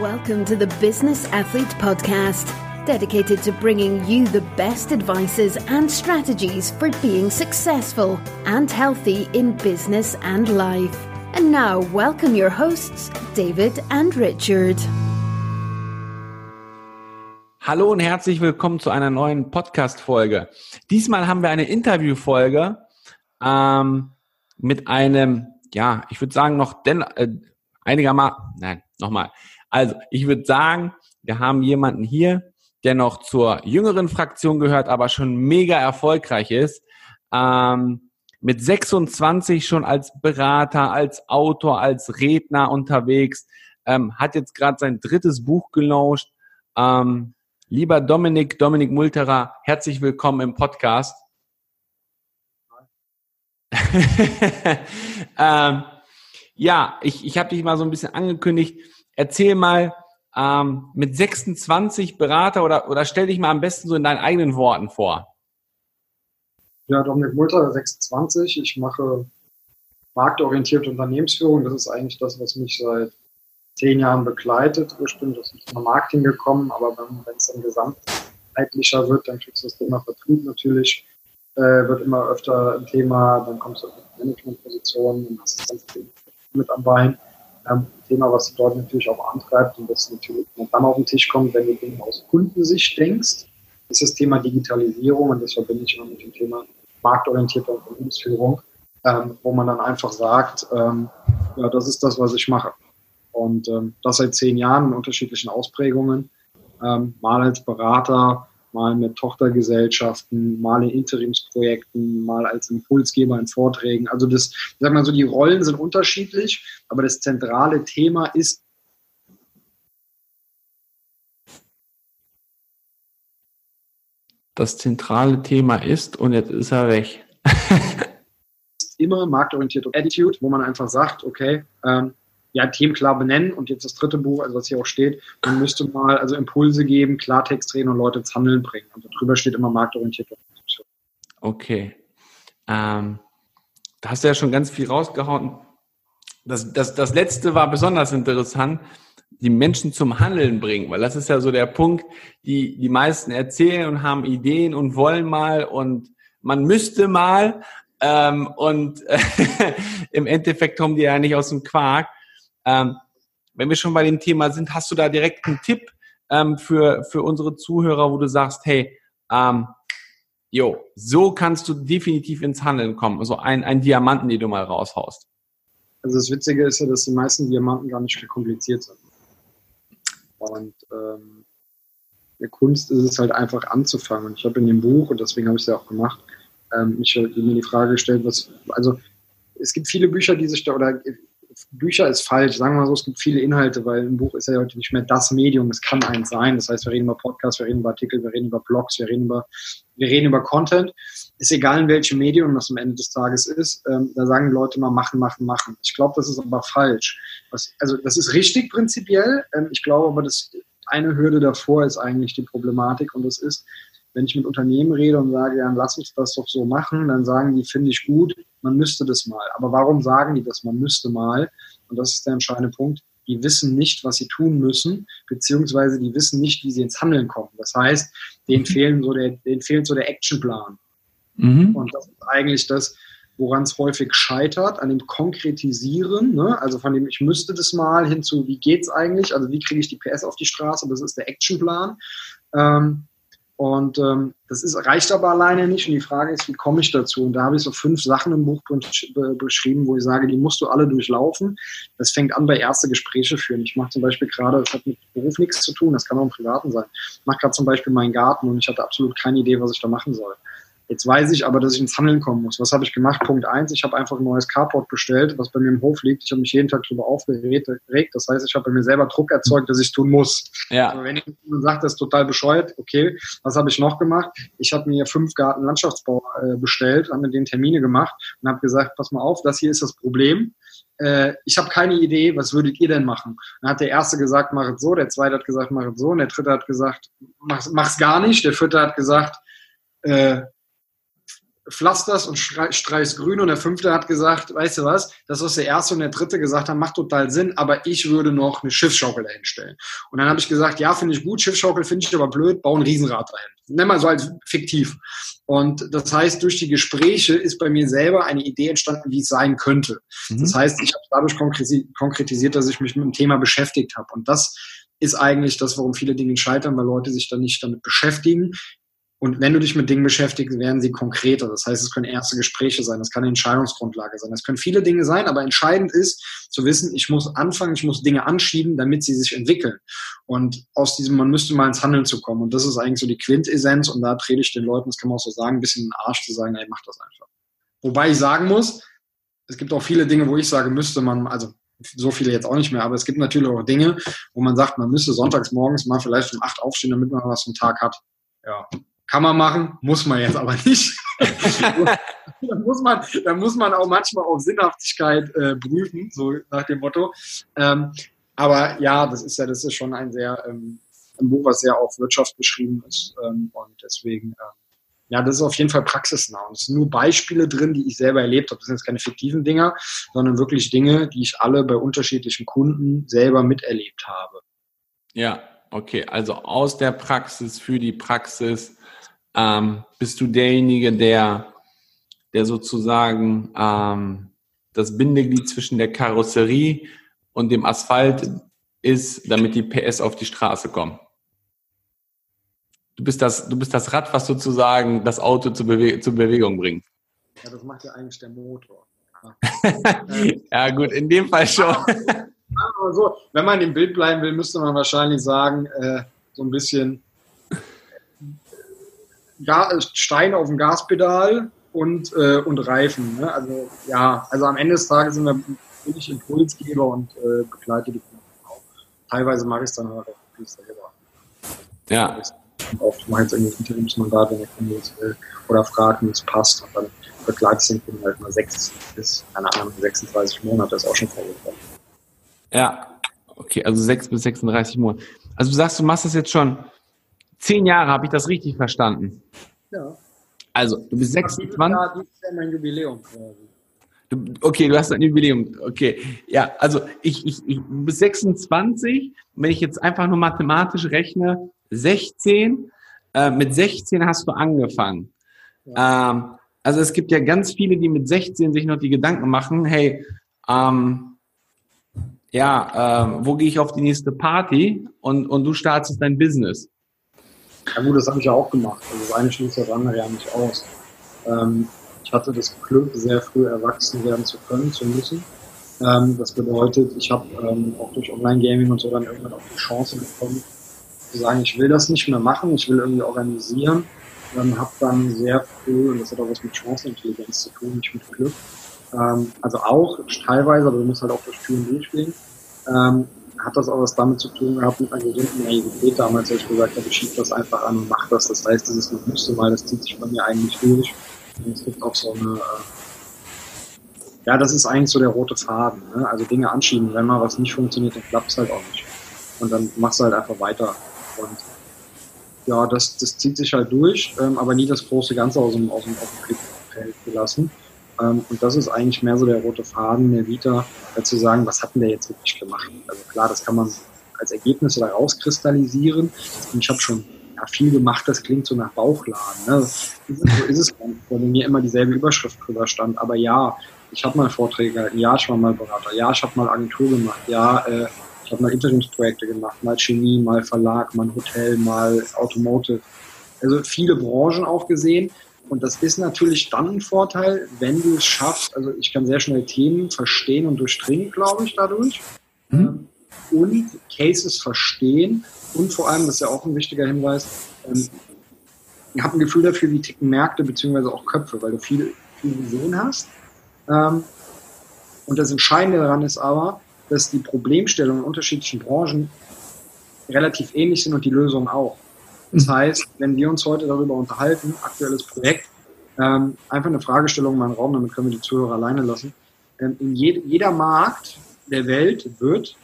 Welcome to the Business Athlete Podcast, dedicated to bringing you the best advices and strategies for being successful and healthy in business and life. And now, welcome your hosts, David and Richard. Hallo und herzlich willkommen zu einer neuen Podcast-Folge. Diesmal haben wir eine Interview-Folge ähm, mit einem, ja, ich würde sagen, noch denn, äh, einigermaßen, nein, nochmal. Also, ich würde sagen, wir haben jemanden hier, der noch zur jüngeren Fraktion gehört, aber schon mega erfolgreich ist. Ähm, mit 26 schon als Berater, als Autor, als Redner unterwegs, ähm, hat jetzt gerade sein drittes Buch gelauncht. Ähm, lieber Dominik, Dominik Multerer, herzlich willkommen im Podcast. ähm, ja, ich, ich habe dich mal so ein bisschen angekündigt. Erzähl mal ähm, mit 26 Berater oder, oder stell dich mal am besten so in deinen eigenen Worten vor. Ja, Dominik Multer, 26. Ich mache marktorientierte Unternehmensführung. Das ist eigentlich das, was mich seit zehn Jahren begleitet. Ursprünglich aus dem Marketing gekommen, aber wenn es dann gesamtheitlicher wird, dann kriegst du das Thema Vertrieb natürlich, äh, wird immer öfter ein Thema, dann kommst du auf Managementpositionen und Assistenz mit am Bein. Ähm, Thema, was dort natürlich auch antreibt und das natürlich dann auf den Tisch kommt, wenn du Dinge aus Kundensicht denkst, ist das Thema Digitalisierung und das verbinde ich immer mit dem Thema marktorientierte Unternehmensführung, ähm, wo man dann einfach sagt, ähm, ja, das ist das, was ich mache. Und ähm, das seit zehn Jahren in unterschiedlichen Ausprägungen, ähm, mal als Berater, mal mit Tochtergesellschaften, mal in Interimsprojekten, mal als Impulsgeber in Vorträgen. Also das, ich sag mal so, die Rollen sind unterschiedlich, aber das zentrale Thema ist das zentrale Thema ist und jetzt ist er weg. immer marktorientierte Attitude, wo man einfach sagt, okay, ähm, ja, Themen klar benennen und jetzt das dritte Buch, also was hier auch steht, man müsste mal also Impulse geben, Klartext reden und Leute ins Handeln bringen. Und darüber steht immer marktorientierte Organisation. Okay. Ähm, da hast du ja schon ganz viel rausgehauen. Das, das, das letzte war besonders interessant, die Menschen zum Handeln bringen, weil das ist ja so der Punkt, die die meisten erzählen und haben Ideen und wollen mal und man müsste mal ähm, und äh, im Endeffekt kommen die ja nicht aus dem Quark. Ähm, wenn wir schon bei dem Thema sind, hast du da direkt einen Tipp ähm, für, für unsere Zuhörer, wo du sagst, hey, ähm, jo, so kannst du definitiv ins Handeln kommen. Also ein, ein Diamanten, den du mal raushaust. Also das Witzige ist ja, dass die meisten Diamanten gar nicht kompliziert sind. Und ähm, der Kunst ist es halt einfach anzufangen. Und ich habe in dem Buch, und deswegen habe ich es ja auch gemacht, ähm, mich mir die Frage gestellt, was, also es gibt viele Bücher, die sich da, oder Bücher ist falsch, sagen wir mal so, es gibt viele Inhalte, weil ein Buch ist ja heute nicht mehr das Medium, es kann eins sein. Das heißt, wir reden über Podcasts, wir reden über Artikel, wir reden über Blogs, wir reden über, wir reden über Content. Ist egal, in welchem Medium das am Ende des Tages ist. Ähm, da sagen Leute immer machen, machen, machen. Ich glaube, das ist aber falsch. Was, also das ist richtig prinzipiell. Ähm, ich glaube aber, dass eine Hürde davor ist eigentlich die Problematik und das ist, wenn ich mit Unternehmen rede und sage, ja, lass uns das doch so machen, dann sagen die, finde ich gut, man müsste das mal. Aber warum sagen die das, man müsste mal? Und das ist der entscheidende Punkt. Die wissen nicht, was sie tun müssen, beziehungsweise die wissen nicht, wie sie ins Handeln kommen. Das heißt, denen, mhm. fehlen so der, denen fehlt so der Actionplan. Mhm. Und das ist eigentlich das, woran es häufig scheitert, an dem Konkretisieren, ne? also von dem ich müsste das mal hin zu, wie geht's eigentlich, also wie kriege ich die PS auf die Straße, das ist der Actionplan. Ähm, und ähm, das ist, reicht aber alleine nicht. Und die Frage ist, wie komme ich dazu? Und da habe ich so fünf Sachen im Buch beschrieben, wo ich sage, die musst du alle durchlaufen. Das fängt an bei erste Gespräche führen. Ich mache zum Beispiel gerade, das hat mit Beruf nichts zu tun, das kann auch im Privaten sein. Ich mache gerade zum Beispiel meinen Garten und ich hatte absolut keine Idee, was ich da machen soll. Jetzt weiß ich aber, dass ich ins Handeln kommen muss. Was habe ich gemacht? Punkt eins, ich habe einfach ein neues Carport bestellt, was bei mir im Hof liegt. Ich habe mich jeden Tag darüber aufgeregt. Das heißt, ich habe bei mir selber Druck erzeugt, dass ich es tun muss. Ja. Also wenn jemand sagt, das ist total bescheuert, okay, was habe ich noch gemacht? Ich habe mir fünf Garten Landschaftsbau äh, bestellt, habe mit denen Termine gemacht und habe gesagt, pass mal auf, das hier ist das Problem äh, ich habe keine Idee, was würdet ihr denn machen? Dann hat der erste gesagt, mach es so, der zweite hat gesagt, mach es so, und der dritte hat gesagt, mach, mach's gar nicht, der vierte hat gesagt, äh, pflasterst und streichst grün und der fünfte hat gesagt, weißt du was, das, was der erste und der dritte gesagt haben, macht total Sinn, aber ich würde noch eine Schiffsschaukel dahinstellen. Und dann habe ich gesagt, ja, finde ich gut, Schiffsschaukel finde ich aber blöd, baue ein Riesenrad rein. Nenn mal so als fiktiv. Und das heißt, durch die Gespräche ist bei mir selber eine Idee entstanden, wie es sein könnte. Mhm. Das heißt, ich habe dadurch konkretisiert, dass ich mich mit dem Thema beschäftigt habe. Und das ist eigentlich das, warum viele Dinge scheitern, weil Leute sich dann nicht damit beschäftigen, und wenn du dich mit Dingen beschäftigst, werden sie konkreter. Das heißt, es können erste Gespräche sein, das kann eine Entscheidungsgrundlage sein, das können viele Dinge sein, aber entscheidend ist zu wissen, ich muss anfangen, ich muss Dinge anschieben, damit sie sich entwickeln. Und aus diesem, man müsste mal ins Handeln zu kommen. Und das ist eigentlich so die Quintessenz. Und da trete ich den Leuten, das kann man auch so sagen, ein bisschen in den Arsch zu sagen, ey, mach das einfach. Wobei ich sagen muss, es gibt auch viele Dinge, wo ich sage, müsste man, also so viele jetzt auch nicht mehr, aber es gibt natürlich auch Dinge, wo man sagt, man müsste sonntags morgens mal vielleicht um acht aufstehen, damit man was vom Tag hat. Ja, kann man machen, muss man jetzt aber nicht. da, muss man, da muss man auch manchmal auf Sinnhaftigkeit äh, prüfen, so nach dem Motto. Ähm, aber ja, das ist ja, das ist schon ein sehr ähm, ein Buch, was sehr auf Wirtschaft beschrieben ist. Ähm, und deswegen, ähm, ja, das ist auf jeden Fall praxisnah. Und es sind nur Beispiele drin, die ich selber erlebt habe. Das sind jetzt keine fiktiven Dinger, sondern wirklich Dinge, die ich alle bei unterschiedlichen Kunden selber miterlebt habe. Ja, okay. Also aus der Praxis für die Praxis ähm, bist du derjenige, der, der sozusagen ähm, das Bindeglied zwischen der Karosserie und dem Asphalt ist, damit die PS auf die Straße kommen. Du bist das, du bist das Rad, was sozusagen das Auto zur, Bewe zur Bewegung bringt. Ja, das macht ja eigentlich der Motor. ja, gut, in dem Fall schon. Wenn man im Bild bleiben will, müsste man wahrscheinlich sagen, äh, so ein bisschen Stein auf dem Gaspedal und, äh, und Reifen. Ne? Also ja, also am Ende des Tages sind wir wirklich Impulsgeber und äh, begleite die Kunden auch. Teilweise mache ich es dann halt auch wirklich selber. Ja. Oft mache ich jetzt irgendwie ein Interimsmandat, wenn der Kunde es will oder fragt, wie es passt und dann begleite ich den Kunden halt mal sechs bis, keine Ahnung, 36 Monate, ist auch schon vorgekommen. Ja, okay, also sechs bis 36 Monate. Also du sagst, du machst das jetzt schon Zehn Jahre, habe ich das richtig verstanden? Ja. Also, du bist 26. Ja, dieses Jahr mein Jubiläum Du, okay, du hast ein Jubiläum. Okay. Ja, also ich, ich, ich du bist 26. Wenn ich jetzt einfach nur mathematisch rechne, 16. Äh, mit 16 hast du angefangen. Ja. Ähm, also es gibt ja ganz viele, die mit 16 sich noch die Gedanken machen, hey, ähm, ja, äh, wo gehe ich auf die nächste Party? Und, und du startest dein Business. Ja gut, das habe ich ja auch gemacht. Also das eine schließt das andere ja nicht aus. Ähm, ich hatte das Glück, sehr früh erwachsen werden zu können, zu müssen. Ähm, das bedeutet, ich habe ähm, auch durch Online-Gaming und so dann irgendwann auch die Chance bekommen, zu sagen, ich will das nicht mehr machen, ich will irgendwie organisieren. Ähm, habe dann sehr früh, und das hat auch was mit Chancenintelligenz zu tun, nicht mit Glück, ähm, also auch teilweise, aber du musst halt auch durch Türen durchgehen, ähm, hat das auch was damit zu tun gehabt mit einer gesunden Naivität damals, als ich gesagt habe, ich schiebe das einfach an und mache das. Das heißt, dieses noch müsste mal, das zieht sich bei mir eigentlich durch. Und es gibt auch so eine, äh, ja, das ist eigentlich so der rote Faden. Ne? Also Dinge anschieben. Wenn mal was nicht funktioniert, dann klappt es halt auch nicht. Und dann machst du halt einfach weiter. Und ja, das, das zieht sich halt durch, ähm, aber nie das große Ganze aus dem, aus dem, aus dem Blickfeld gelassen. Ähm, und das ist eigentlich mehr so der rote Faden der Vita, zu sagen, was hat denn der jetzt wirklich gemacht? Also klar, das kann man als Ergebnisse da rauskristallisieren. Ich habe schon ja, viel gemacht, das klingt so nach Bauchladen. Ne? So ist es weil mir immer dieselbe Überschrift drüber stand. Aber ja, ich habe mal Vorträge gehalten, ja, ich war mal Berater, ja, ich habe mal Agentur gemacht, ja, äh, ich habe mal Interimsprojekte gemacht, mal Chemie, mal Verlag, mal Hotel, mal Automotive. Also viele Branchen auch gesehen. Und das ist natürlich dann ein Vorteil, wenn du es schaffst. Also ich kann sehr schnell Themen verstehen und durchdringen, glaube ich, dadurch. Mhm. Und Cases verstehen. Und vor allem, das ist ja auch ein wichtiger Hinweis, ähm, ich habe ein Gefühl dafür, wie ticken Märkte beziehungsweise auch Köpfe, weil du viel, viel Vision hast. Ähm, und das Entscheidende daran ist aber, dass die Problemstellungen in unterschiedlichen Branchen relativ ähnlich sind und die Lösungen auch. Das heißt, wenn wir uns heute darüber unterhalten, aktuelles Projekt, ähm, einfach eine Fragestellung in meinen Raum, damit können wir die Zuhörer alleine lassen. Ähm, in je, jeder Markt der Welt wird,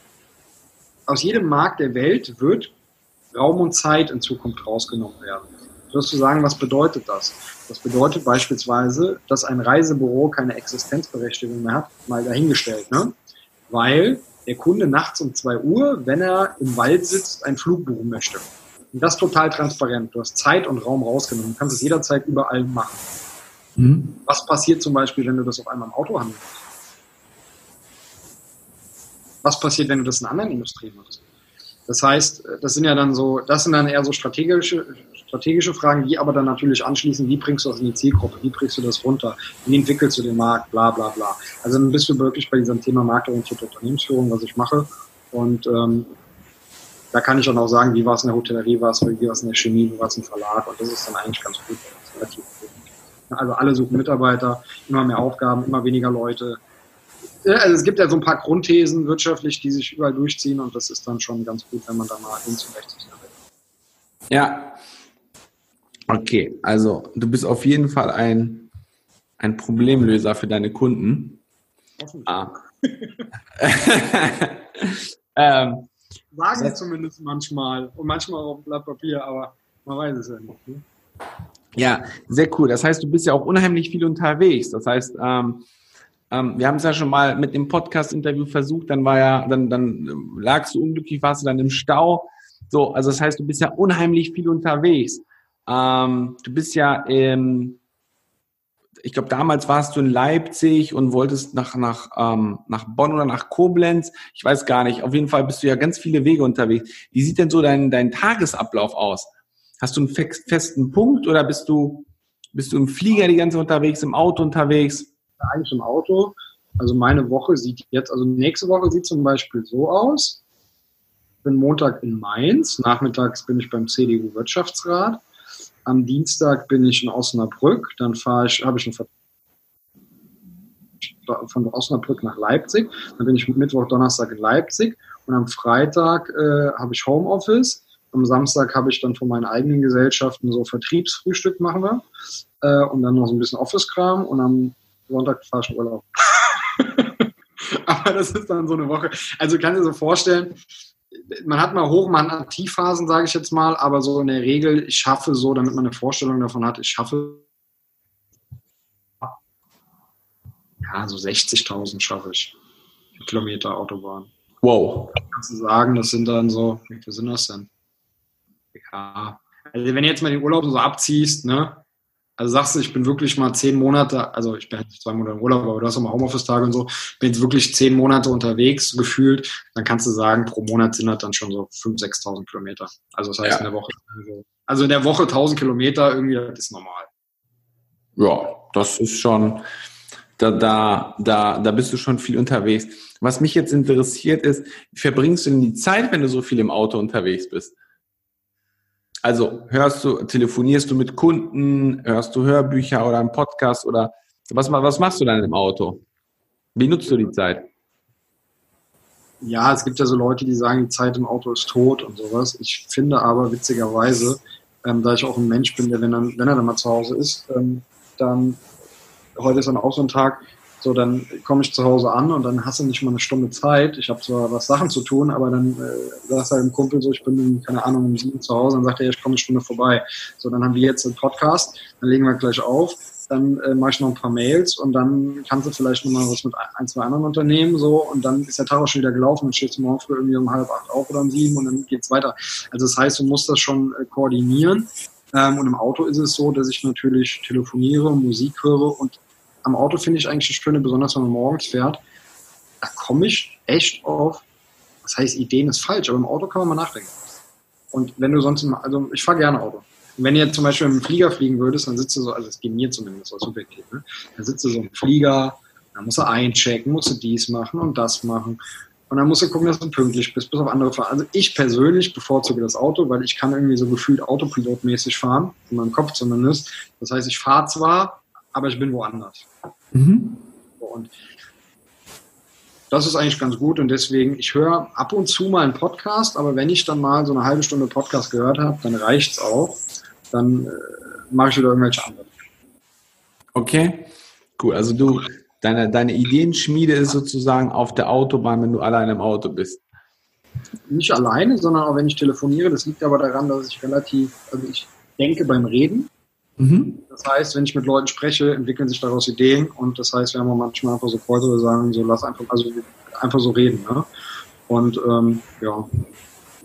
aus jedem Markt der Welt wird Raum und Zeit in Zukunft rausgenommen werden. wirst du sagen, was bedeutet das? Das bedeutet beispielsweise, dass ein Reisebüro keine Existenzberechtigung mehr hat, mal dahingestellt, ne? Weil der Kunde nachts um zwei Uhr, wenn er im Wald sitzt, ein Flug buchen möchte. Und das total transparent. Du hast Zeit und Raum rausgenommen. Du kannst es jederzeit überall machen. Mhm. Was passiert zum Beispiel, wenn du das auf einmal im Auto handelst? Was passiert, wenn du das in anderen Industrien machst? Das heißt, das sind ja dann so, das sind dann eher so strategische, strategische Fragen, die aber dann natürlich anschließen, wie bringst du das in die Zielgruppe, wie bringst du das runter, wie entwickelst du den Markt, bla bla bla. Also dann bist du wirklich bei diesem Thema marktorientierte Unternehmensführung, was ich mache. Und ähm, da kann ich dann auch sagen, wie war es in der Hotellerie, war es, wie war es in der Chemie, wie war es im Verlag und das ist dann eigentlich ganz gut. Relativ gut. Also alle suchen Mitarbeiter, immer mehr Aufgaben, immer weniger Leute, also es gibt ja so ein paar Grundthesen wirtschaftlich, die sich überall durchziehen und das ist dann schon ganz gut, wenn man da mal links und rechts Ja. Okay, also du bist auf jeden Fall ein, ein Problemlöser für deine Kunden. Ah. ähm, Sagen sie zumindest manchmal und manchmal auch auf Blatt Papier, aber man weiß es ja nicht. Ne? Ja, sehr cool. Das heißt, du bist ja auch unheimlich viel unterwegs. Das heißt, ähm, ähm, wir haben es ja schon mal mit dem Podcast-Interview versucht, dann war ja, dann, dann lagst du unglücklich, warst du dann im Stau. So, also das heißt, du bist ja unheimlich viel unterwegs. Ähm, du bist ja im, ich glaube, damals warst du in Leipzig und wolltest nach, nach, ähm, nach Bonn oder nach Koblenz. Ich weiß gar nicht. Auf jeden Fall bist du ja ganz viele Wege unterwegs. Wie sieht denn so dein, dein Tagesablauf aus? Hast du einen festen Punkt oder bist du, bist du im Flieger die ganze Zeit unterwegs, im Auto unterwegs? eigentlich im Auto. Also meine Woche sieht jetzt, also nächste Woche sieht zum Beispiel so aus. Ich bin Montag in Mainz, nachmittags bin ich beim CDU Wirtschaftsrat. Am Dienstag bin ich in Osnabrück, dann fahre ich, habe ich einen von Osnabrück nach Leipzig. Dann bin ich Mittwoch, Donnerstag in Leipzig und am Freitag äh, habe ich Homeoffice. Am Samstag habe ich dann von meinen eigenen Gesellschaften so Vertriebsfrühstück machen wir äh, und dann noch so ein bisschen Office-Kram und am Sonntag fahre ich in Urlaub. Aber das ist dann so eine Woche. Also kannst du dir so vorstellen, man hat mal Hoch, man hat Tiefphasen, sage ich jetzt mal, aber so in der Regel, ich schaffe so, damit man eine Vorstellung davon hat, ich schaffe ja, so 60.000 schaffe ich. Kilometer Autobahn. Wow. Kannst du sagen, das sind dann so, wie viel sind das denn? Ja, also wenn du jetzt mal den Urlaub so abziehst, ne, also sagst du, ich bin wirklich mal zehn Monate, also ich bin jetzt zwei Monate im Urlaub, aber du hast auch mal Homeoffice-Tage und so, bin jetzt wirklich zehn Monate unterwegs gefühlt, dann kannst du sagen, pro Monat sind das dann schon so 5.000, 6.000 Kilometer. Also das heißt ja. in der Woche, also in der Woche 1.000 Kilometer irgendwie, das ist normal. Ja, das ist schon, da, da, da, da bist du schon viel unterwegs. Was mich jetzt interessiert ist, wie verbringst du denn die Zeit, wenn du so viel im Auto unterwegs bist? Also hörst du, telefonierst du mit Kunden, hörst du Hörbücher oder einen Podcast oder was, was machst du dann im Auto? Wie nutzt du die Zeit? Ja, es gibt ja so Leute, die sagen, die Zeit im Auto ist tot und sowas. Ich finde aber witzigerweise, ähm, da ich auch ein Mensch bin, der, wenn, dann, wenn er dann mal zu Hause ist, ähm, dann, heute ist dann auch so ein Tag, so, dann komme ich zu Hause an und dann hast du nicht mal eine Stunde Zeit. Ich habe zwar was Sachen zu tun, aber dann äh, sagt er dem Kumpel so, ich bin, keine Ahnung, um sieben zu Hause, dann sagt er, ich komme eine Stunde vorbei. So, dann haben wir jetzt einen Podcast, dann legen wir gleich auf, dann äh, mache ich noch ein paar Mails und dann kannst du vielleicht nochmal was mit ein, zwei anderen Unternehmen so und dann ist der Tag auch schon wieder gelaufen und stehst du morgen früh irgendwie um halb acht auf oder um sieben und dann geht's weiter. Also das heißt, du musst das schon äh, koordinieren. Ähm, und im Auto ist es so, dass ich natürlich telefoniere, Musik höre und am Auto finde ich eigentlich das Schöne, besonders wenn man morgens fährt, da komme ich echt auf, das heißt, Ideen ist falsch, aber im Auto kann man mal nachdenken. Und wenn du sonst, also ich fahre gerne Auto. Und wenn jetzt zum Beispiel im Flieger fliegen würdest, dann sitzt du so, also es geht mir zumindest so subjektiv, ne? dann sitzt du so im Flieger, dann musst du einchecken, musst du dies machen und das machen. Und dann musst du gucken, dass du pünktlich bist, bis auf andere fahren. Also ich persönlich bevorzuge das Auto, weil ich kann irgendwie so gefühlt autopilotmäßig fahren, in meinem Kopf zumindest. Das heißt, ich fahre zwar, aber ich bin woanders. Mhm. Und das ist eigentlich ganz gut und deswegen, ich höre ab und zu mal einen Podcast, aber wenn ich dann mal so eine halbe Stunde Podcast gehört habe, dann reicht es auch. Dann äh, mache ich wieder irgendwelche anderen. Okay, cool. Also du, deine, deine Ideenschmiede ist sozusagen auf der Autobahn, wenn du alleine im Auto bist. Nicht alleine, sondern auch wenn ich telefoniere. Das liegt aber daran, dass ich relativ, also ich denke beim Reden. Mhm. Das heißt, wenn ich mit Leuten spreche, entwickeln sich daraus Ideen und das heißt, wir haben auch manchmal einfach so Kreuze, wir sagen, so lass einfach, also einfach so reden. Ne? Und ähm, ja,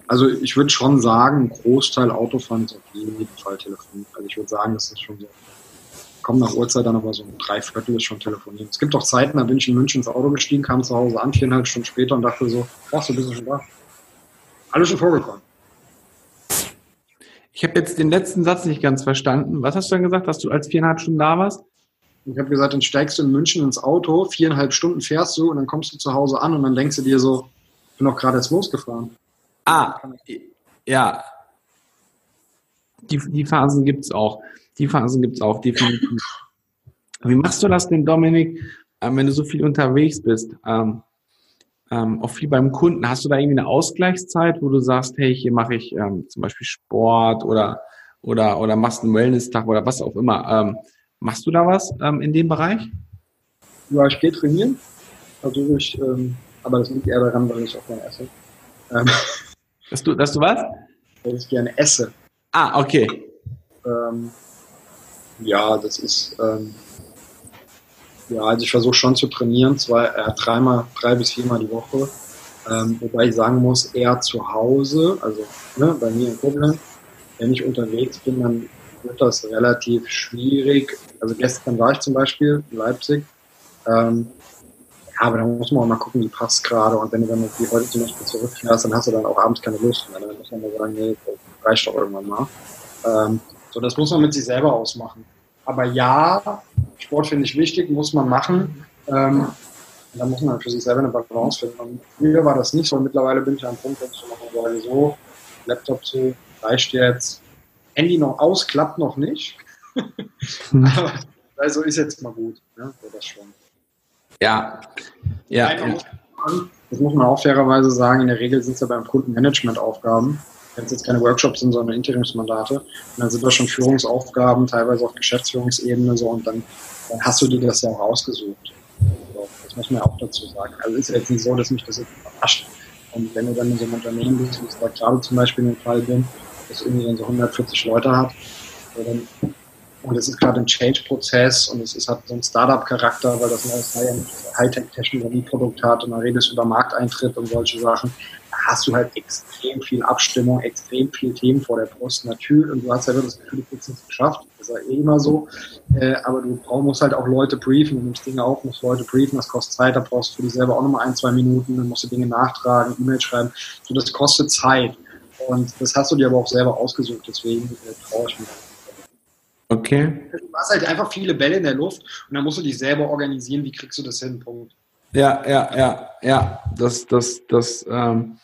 also ich würde schon sagen, ein Großteil Autofahren ist auf jeden Fall Telefon. Also ich würde sagen, das ist schon so. Kommt nach Uhrzeit dann aber so ein Dreiviertel ist schon telefonieren. Es gibt auch Zeiten, da bin ich in München ins Auto gestiegen, kam zu Hause an, viereinhalb Stunden später und dachte so, ach, so bist du schon da. Alles schon vorgekommen. Ich habe jetzt den letzten Satz nicht ganz verstanden. Was hast du dann gesagt, dass du als viereinhalb Stunden da warst? Ich habe gesagt, dann steigst du in München ins Auto, viereinhalb Stunden fährst du und dann kommst du zu Hause an und dann denkst du dir so, ich bin doch gerade jetzt losgefahren. Ah, ja. Die, die Phasen gibt es auch. Die Phasen gibt es auch, definitiv. Wie machst du das denn, Dominik, ähm, wenn du so viel unterwegs bist? Ähm, ähm, auch viel beim Kunden. Hast du da irgendwie eine Ausgleichszeit, wo du sagst, hey, hier mache ich ähm, zum Beispiel Sport oder, oder, oder machst einen Wellness-Tag oder was auch immer. Ähm, machst du da was ähm, in dem Bereich? Ja, ich gehe trainieren. Versuche ich, ähm, aber das liegt eher daran, weil ich auch gerne esse. Ähm, dass, du, dass du was? Weil ich gerne esse. Ah, okay. Ähm, ja, das ist, ähm, ja, also ich versuche schon zu trainieren, zwei, äh, dreimal, drei bis viermal die Woche. Ähm, wobei ich sagen muss, eher zu Hause, also ne, bei mir in Koblenz. Wenn ich unterwegs bin, dann wird das relativ schwierig. Also gestern war ich zum Beispiel in Leipzig. Ähm, ja, aber dann muss man auch mal gucken, wie passt gerade. Und wenn du dann wie heute zum Beispiel zurückfährst, dann hast du dann auch abends keine Lust mehr. Dann muss man mal sagen, nee, reicht doch irgendwann mal. Ähm, so, das muss man mit sich selber ausmachen. Aber ja, Sport finde ich wichtig, muss man machen. Ähm, da muss man für sich selber eine Balance finden. Und früher war das nicht so. Mittlerweile bin ich an einem Punkt, wo ich sage, so, Laptop zu, reicht jetzt. Handy noch aus, klappt noch nicht. Aber also ist jetzt mal gut. Ne? Das schon. Ja, ja. Das muss man auch fairerweise sagen. In der Regel sind es ja beim Kunden Management-Aufgaben wenn es jetzt keine Workshops sind, sondern Interimsmandate. Und dann sind das schon Führungsaufgaben, teilweise auf Geschäftsführungsebene so und dann, dann hast du dir das ja auch ausgesucht. So, das muss man ja auch dazu sagen. Also ist jetzt nicht so, dass mich das jetzt überrascht. Und wenn du dann in so einem Unternehmen bist, wie ich da gerade zum Beispiel in dem Fall bin, das irgendwie dann so 140 Leute hat, und es ist gerade ein Change-Prozess und es ist, hat so einen Startup-Charakter, weil das ein Hightech-Technologie-Produkt hat und dann redest du über Markteintritt und solche Sachen hast du halt extrem viel Abstimmung, extrem viel Themen vor der Brust. Natürlich, und du hast ja wirklich das Gefühl, du kriegst es geschafft. Das ist ja eh immer so. Äh, aber du musst halt auch Leute briefen. Du nimmst Dinge auf, musst Leute briefen. Das kostet Zeit. Da brauchst du für dich selber auch nochmal ein, zwei Minuten. Dann musst du Dinge nachtragen, E-Mail schreiben. So, das kostet Zeit. Und das hast du dir aber auch selber ausgesucht. Deswegen äh, traue ich mich. Okay. Du hast halt einfach viele Bälle in der Luft und dann musst du dich selber organisieren. Wie kriegst du das hin? Punkt. Ja, ja, ja, ja. Das, das, das, ähm,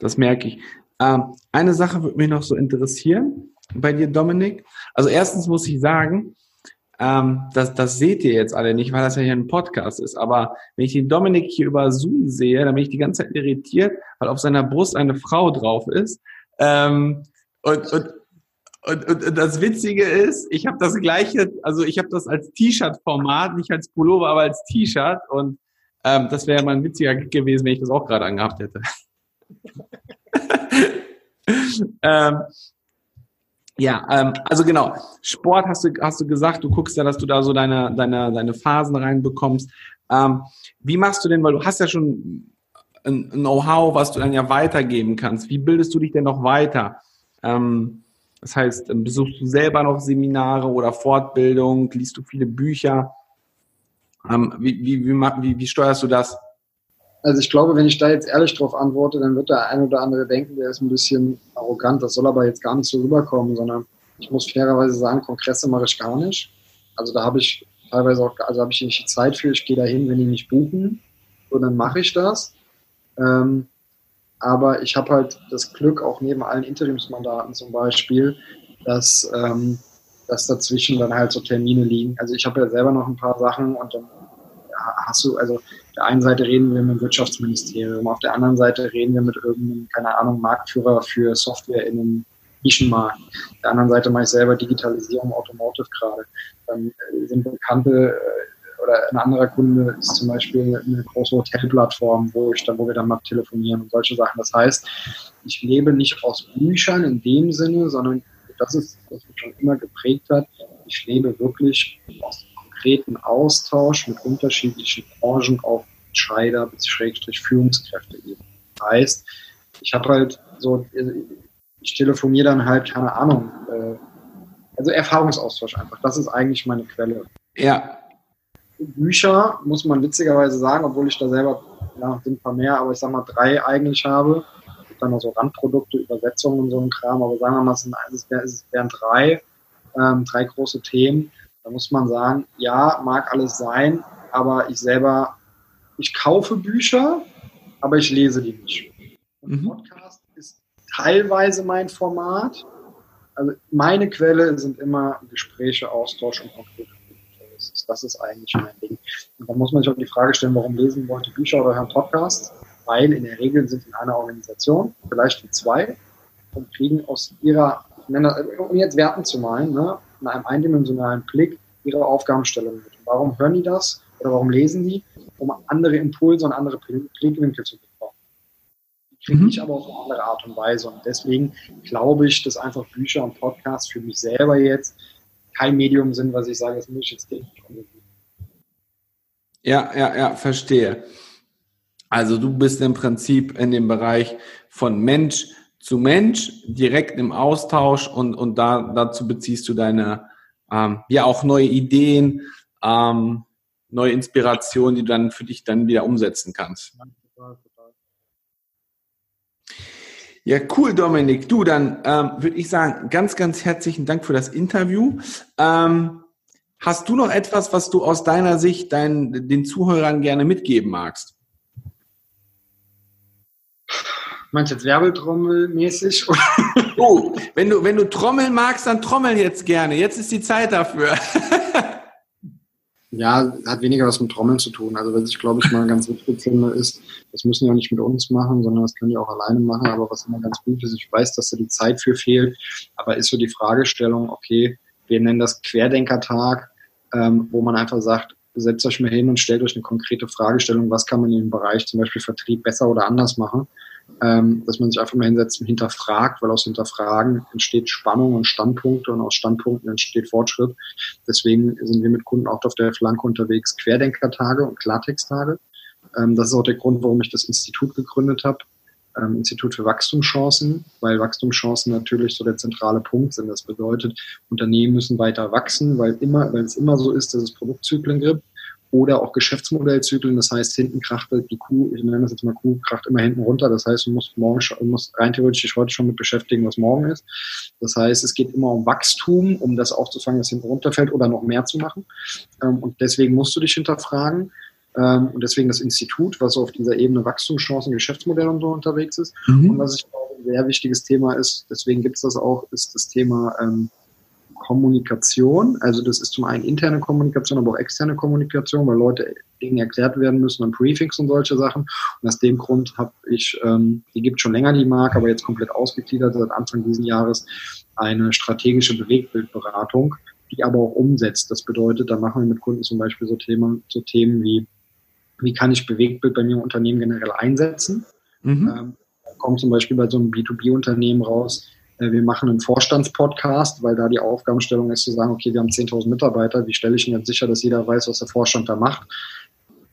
das merke ich. Ähm, eine Sache würde mich noch so interessieren bei dir, Dominik. Also erstens muss ich sagen, ähm, das, das seht ihr jetzt alle nicht, weil das ja hier ein Podcast ist. Aber wenn ich den Dominik hier über Zoom sehe, dann bin ich die ganze Zeit irritiert, weil auf seiner Brust eine Frau drauf ist. Ähm, und, und, und, und das Witzige ist, ich habe das gleiche, also ich habe das als T-Shirt-Format, nicht als Pullover, aber als T-Shirt. Und ähm, das wäre mal ein witziger gewesen, wenn ich das auch gerade angehabt hätte. ähm, ja, ähm, also genau. Sport hast du, hast du gesagt, du guckst ja, dass du da so deine, deine, deine Phasen reinbekommst. Ähm, wie machst du denn, weil du hast ja schon ein Know-how, was du dann ja weitergeben kannst. Wie bildest du dich denn noch weiter? Ähm, das heißt, besuchst du selber noch Seminare oder Fortbildung? Liest du viele Bücher? Ähm, wie, wie, wie, wie, wie steuerst du das? Also ich glaube, wenn ich da jetzt ehrlich drauf antworte, dann wird der ein oder andere denken, der ist ein bisschen arrogant. Das soll aber jetzt gar nicht so rüberkommen, sondern ich muss fairerweise sagen, Kongresse mache ich gar nicht. Also da habe ich teilweise auch, also habe ich nicht die Zeit für. Ich gehe dahin, wenn die nicht buchen, so dann mache ich das. Ähm, aber ich habe halt das Glück, auch neben allen Interimsmandaten zum Beispiel, dass, ähm, dass dazwischen dann halt so Termine liegen. Also ich habe ja selber noch ein paar Sachen und dann hast du, also der einen Seite reden wir mit dem Wirtschaftsministerium, auf der anderen Seite reden wir mit irgendeinem, keine Ahnung, Marktführer für Software in einem Nischenmarkt. Auf der anderen Seite mache ich selber Digitalisierung Automotive gerade. Dann äh, sind bekannte äh, oder ein anderer Kunde ist zum Beispiel eine große Hotelplattform, wo ich dann, wo wir dann mal telefonieren und solche Sachen. Das heißt, ich lebe nicht aus Büchern in dem Sinne, sondern das ist, was mich schon immer geprägt hat. Ich lebe wirklich aus konkreten Austausch mit unterschiedlichen Branchen auf Entscheider bzw. Führungskräfte eben. Heißt, ich habe halt so, ich telefoniere dann halt, keine Ahnung, äh, also Erfahrungsaustausch einfach. Das ist eigentlich meine Quelle. Ja. Bücher muss man witzigerweise sagen, obwohl ich da selber, ja, sind ein paar mehr, aber ich sag mal drei eigentlich habe. Dann noch so Randprodukte, Übersetzungen und so ein Kram, aber sagen wir mal, es, sind, es wären drei, ähm, drei große Themen. Da muss man sagen, ja, mag alles sein, aber ich selber, ich kaufe Bücher, aber ich lese die nicht. Und mhm. Podcast ist teilweise mein Format. Also meine Quelle sind immer Gespräche, Austausch und konkrete das ist eigentlich mein Ding. Und da muss man sich auch die Frage stellen, warum lesen Leute Bücher oder hören Podcasts? Weil in der Regel sind in einer Organisation, vielleicht in zwei, und kriegen aus ihrer, um jetzt Werten zu malen, ne, in einem eindimensionalen Blick ihre Aufgabenstellung mit. Und warum hören die das oder warum lesen die? Um andere Impulse und andere Blickwinkel zu bekommen. Die kriege mhm. ich aber auf eine andere Art und Weise. Und deswegen glaube ich, dass einfach Bücher und Podcasts für mich selber jetzt kein Medium sind, was ich sage, das muss ich jetzt täglich konsumieren. Ja, ja, ja, verstehe. Also du bist im Prinzip in dem Bereich von Mensch zu Mensch, direkt im Austausch und, und da, dazu beziehst du deine, ähm, ja auch neue Ideen, ähm, neue Inspirationen, die du dann für dich dann wieder umsetzen kannst. Ja, cool, Dominik. Du, dann ähm, würde ich sagen, ganz, ganz herzlichen Dank für das Interview. Ähm, hast du noch etwas, was du aus deiner Sicht deinen, den Zuhörern gerne mitgeben magst? Meinst du jetzt Werbeltrommelmäßig? oh, wenn du, wenn du trommeln magst, dann trommel jetzt gerne. Jetzt ist die Zeit dafür. Ja, hat weniger was mit Trommeln zu tun. Also was ich glaube ich mal ganz wichtig finde, ist, das müssen die auch nicht mit uns machen, sondern das können die auch alleine machen. Aber was immer ganz gut ist, ich weiß, dass da die Zeit für fehlt, aber ist so die Fragestellung, okay, wir nennen das Querdenkertag, ähm, wo man einfach sagt, setzt euch mal hin und stellt euch eine konkrete Fragestellung, was kann man in dem Bereich zum Beispiel Vertrieb besser oder anders machen ähm, dass man sich einfach mal hinsetzt und hinterfragt, weil aus Hinterfragen entsteht Spannung und Standpunkte und aus Standpunkten entsteht Fortschritt. Deswegen sind wir mit Kunden auch auf der Flanke unterwegs, Querdenkertage und Klartexttage. Ähm, das ist auch der Grund, warum ich das Institut gegründet habe. Ähm, Institut für Wachstumschancen, weil Wachstumschancen natürlich so der zentrale Punkt sind. Das bedeutet, Unternehmen müssen weiter wachsen, weil immer, weil es immer so ist, dass es Produktzyklen gibt oder auch Geschäftsmodellzyklen. Das heißt, hinten kracht die Kuh, ich nenne das jetzt mal Kuh, kracht immer hinten runter. Das heißt, du musst morgen, du musst rein theoretisch dich heute schon mit beschäftigen, was morgen ist. Das heißt, es geht immer um Wachstum, um das aufzufangen, was hinten runterfällt oder noch mehr zu machen. Ähm, und deswegen musst du dich hinterfragen. Ähm, und deswegen das Institut, was auf dieser Ebene Wachstumschancen, Geschäftsmodell und so unterwegs ist. Mhm. Und was ich auch ein sehr wichtiges Thema ist, deswegen gibt es das auch, ist das Thema ähm, Kommunikation. Also das ist zum einen interne Kommunikation, aber auch externe Kommunikation, weil Leute Dinge erklärt werden müssen und Briefings und solche Sachen. Und aus dem Grund habe ich, ähm, die gibt schon länger die Marke, aber jetzt komplett ausgegliedert seit Anfang dieses Jahres, eine strategische Bewegtbildberatung, die aber auch umsetzt. Das bedeutet, da machen wir mit Kunden zum Beispiel so Themen, so Themen wie, wie kann ich Bewegtbild bei mir im Unternehmen generell einsetzen? Mhm. Ähm, kommt zum Beispiel bei so einem B2B-Unternehmen raus, wir machen einen Vorstandspodcast, weil da die Aufgabenstellung ist zu sagen, okay, wir haben 10.000 Mitarbeiter, wie stelle ich denn jetzt sicher, dass jeder weiß, was der Vorstand da macht?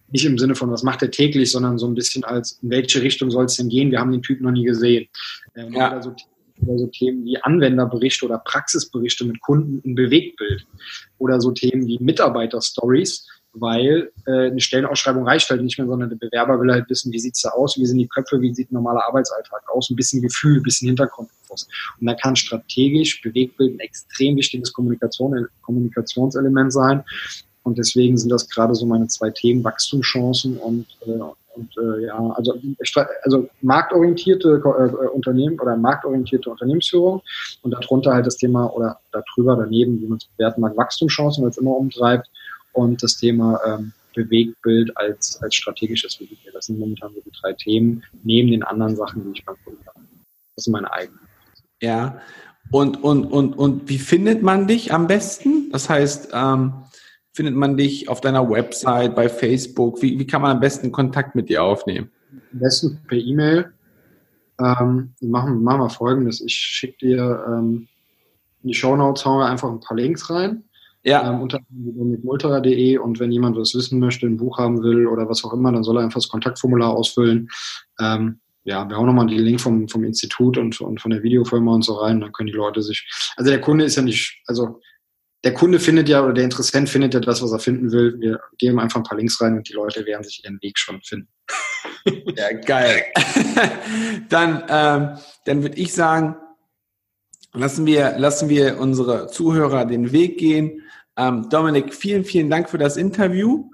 Nicht im Sinne von, was macht er täglich, sondern so ein bisschen als, in welche Richtung soll es denn gehen? Wir haben den Typ noch nie gesehen. Ähm, ja. Oder, so, oder so Themen wie Anwenderberichte oder Praxisberichte mit Kunden in Bewegtbild. Oder so Themen wie Mitarbeiterstories weil äh, eine Stellenausschreibung reicht halt nicht mehr, sondern der Bewerber will halt wissen, wie sieht's da aus, wie sind die Köpfe, wie sieht ein normaler Arbeitsalltag aus, ein bisschen Gefühl, ein bisschen Hintergrundinfos. Und da kann strategisch Bewegtbild ein extrem wichtiges Kommunikation, Kommunikationselement sein. Und deswegen sind das gerade so meine zwei Themen, Wachstumschancen und, äh, und äh, ja, also, also marktorientierte äh, Unternehmen oder marktorientierte Unternehmensführung und darunter halt das Thema oder darüber, daneben, wie man es bewerten mag, Wachstumschancen, weil es immer umtreibt und das Thema ähm, Bewegtbild als, als strategisches Vehikel. Das sind momentan so die drei Themen, neben den anderen Sachen, die ich beim Kunden habe. Das sind meine eigenen. Ja, und, und, und, und wie findet man dich am besten? Das heißt, ähm, findet man dich auf deiner Website, bei Facebook? Wie, wie kann man am besten Kontakt mit dir aufnehmen? Am besten per E-Mail. Ähm, machen, machen wir folgendes. Ich schicke dir ähm, in die Shownotes hauen wir einfach ein paar Links rein. Ja. Ähm, unter multera.de und wenn jemand was wissen möchte, ein Buch haben will oder was auch immer, dann soll er einfach das Kontaktformular ausfüllen. Ähm, ja, wir hauen nochmal den Link vom, vom Institut und, und von der Videofirma und so rein, dann können die Leute sich. Also der Kunde ist ja nicht, also der Kunde findet ja oder der Interessent findet ja das, was er finden will. Wir geben einfach ein paar Links rein und die Leute werden sich ihren Weg schon finden. Ja, geil. dann ähm, dann würde ich sagen, lassen wir, lassen wir unsere Zuhörer den Weg gehen. Ähm, Dominik, vielen, vielen Dank für das Interview.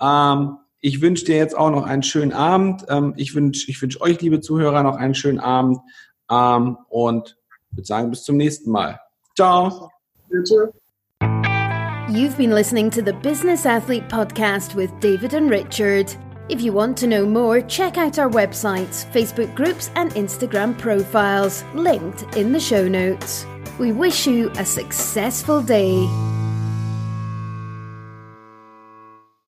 Ähm, ich wünsche dir jetzt auch noch einen schönen Abend. Ähm, ich wünsche ich wünsch euch, liebe Zuhörer, noch einen schönen Abend. Ähm, und würde sagen, bis zum nächsten Mal. Ciao. You've been listening to the Business Athlete Podcast with David and Richard. If you want to know more, check out our websites, Facebook groups, and Instagram profiles, linked in the show notes. We wish you a successful day.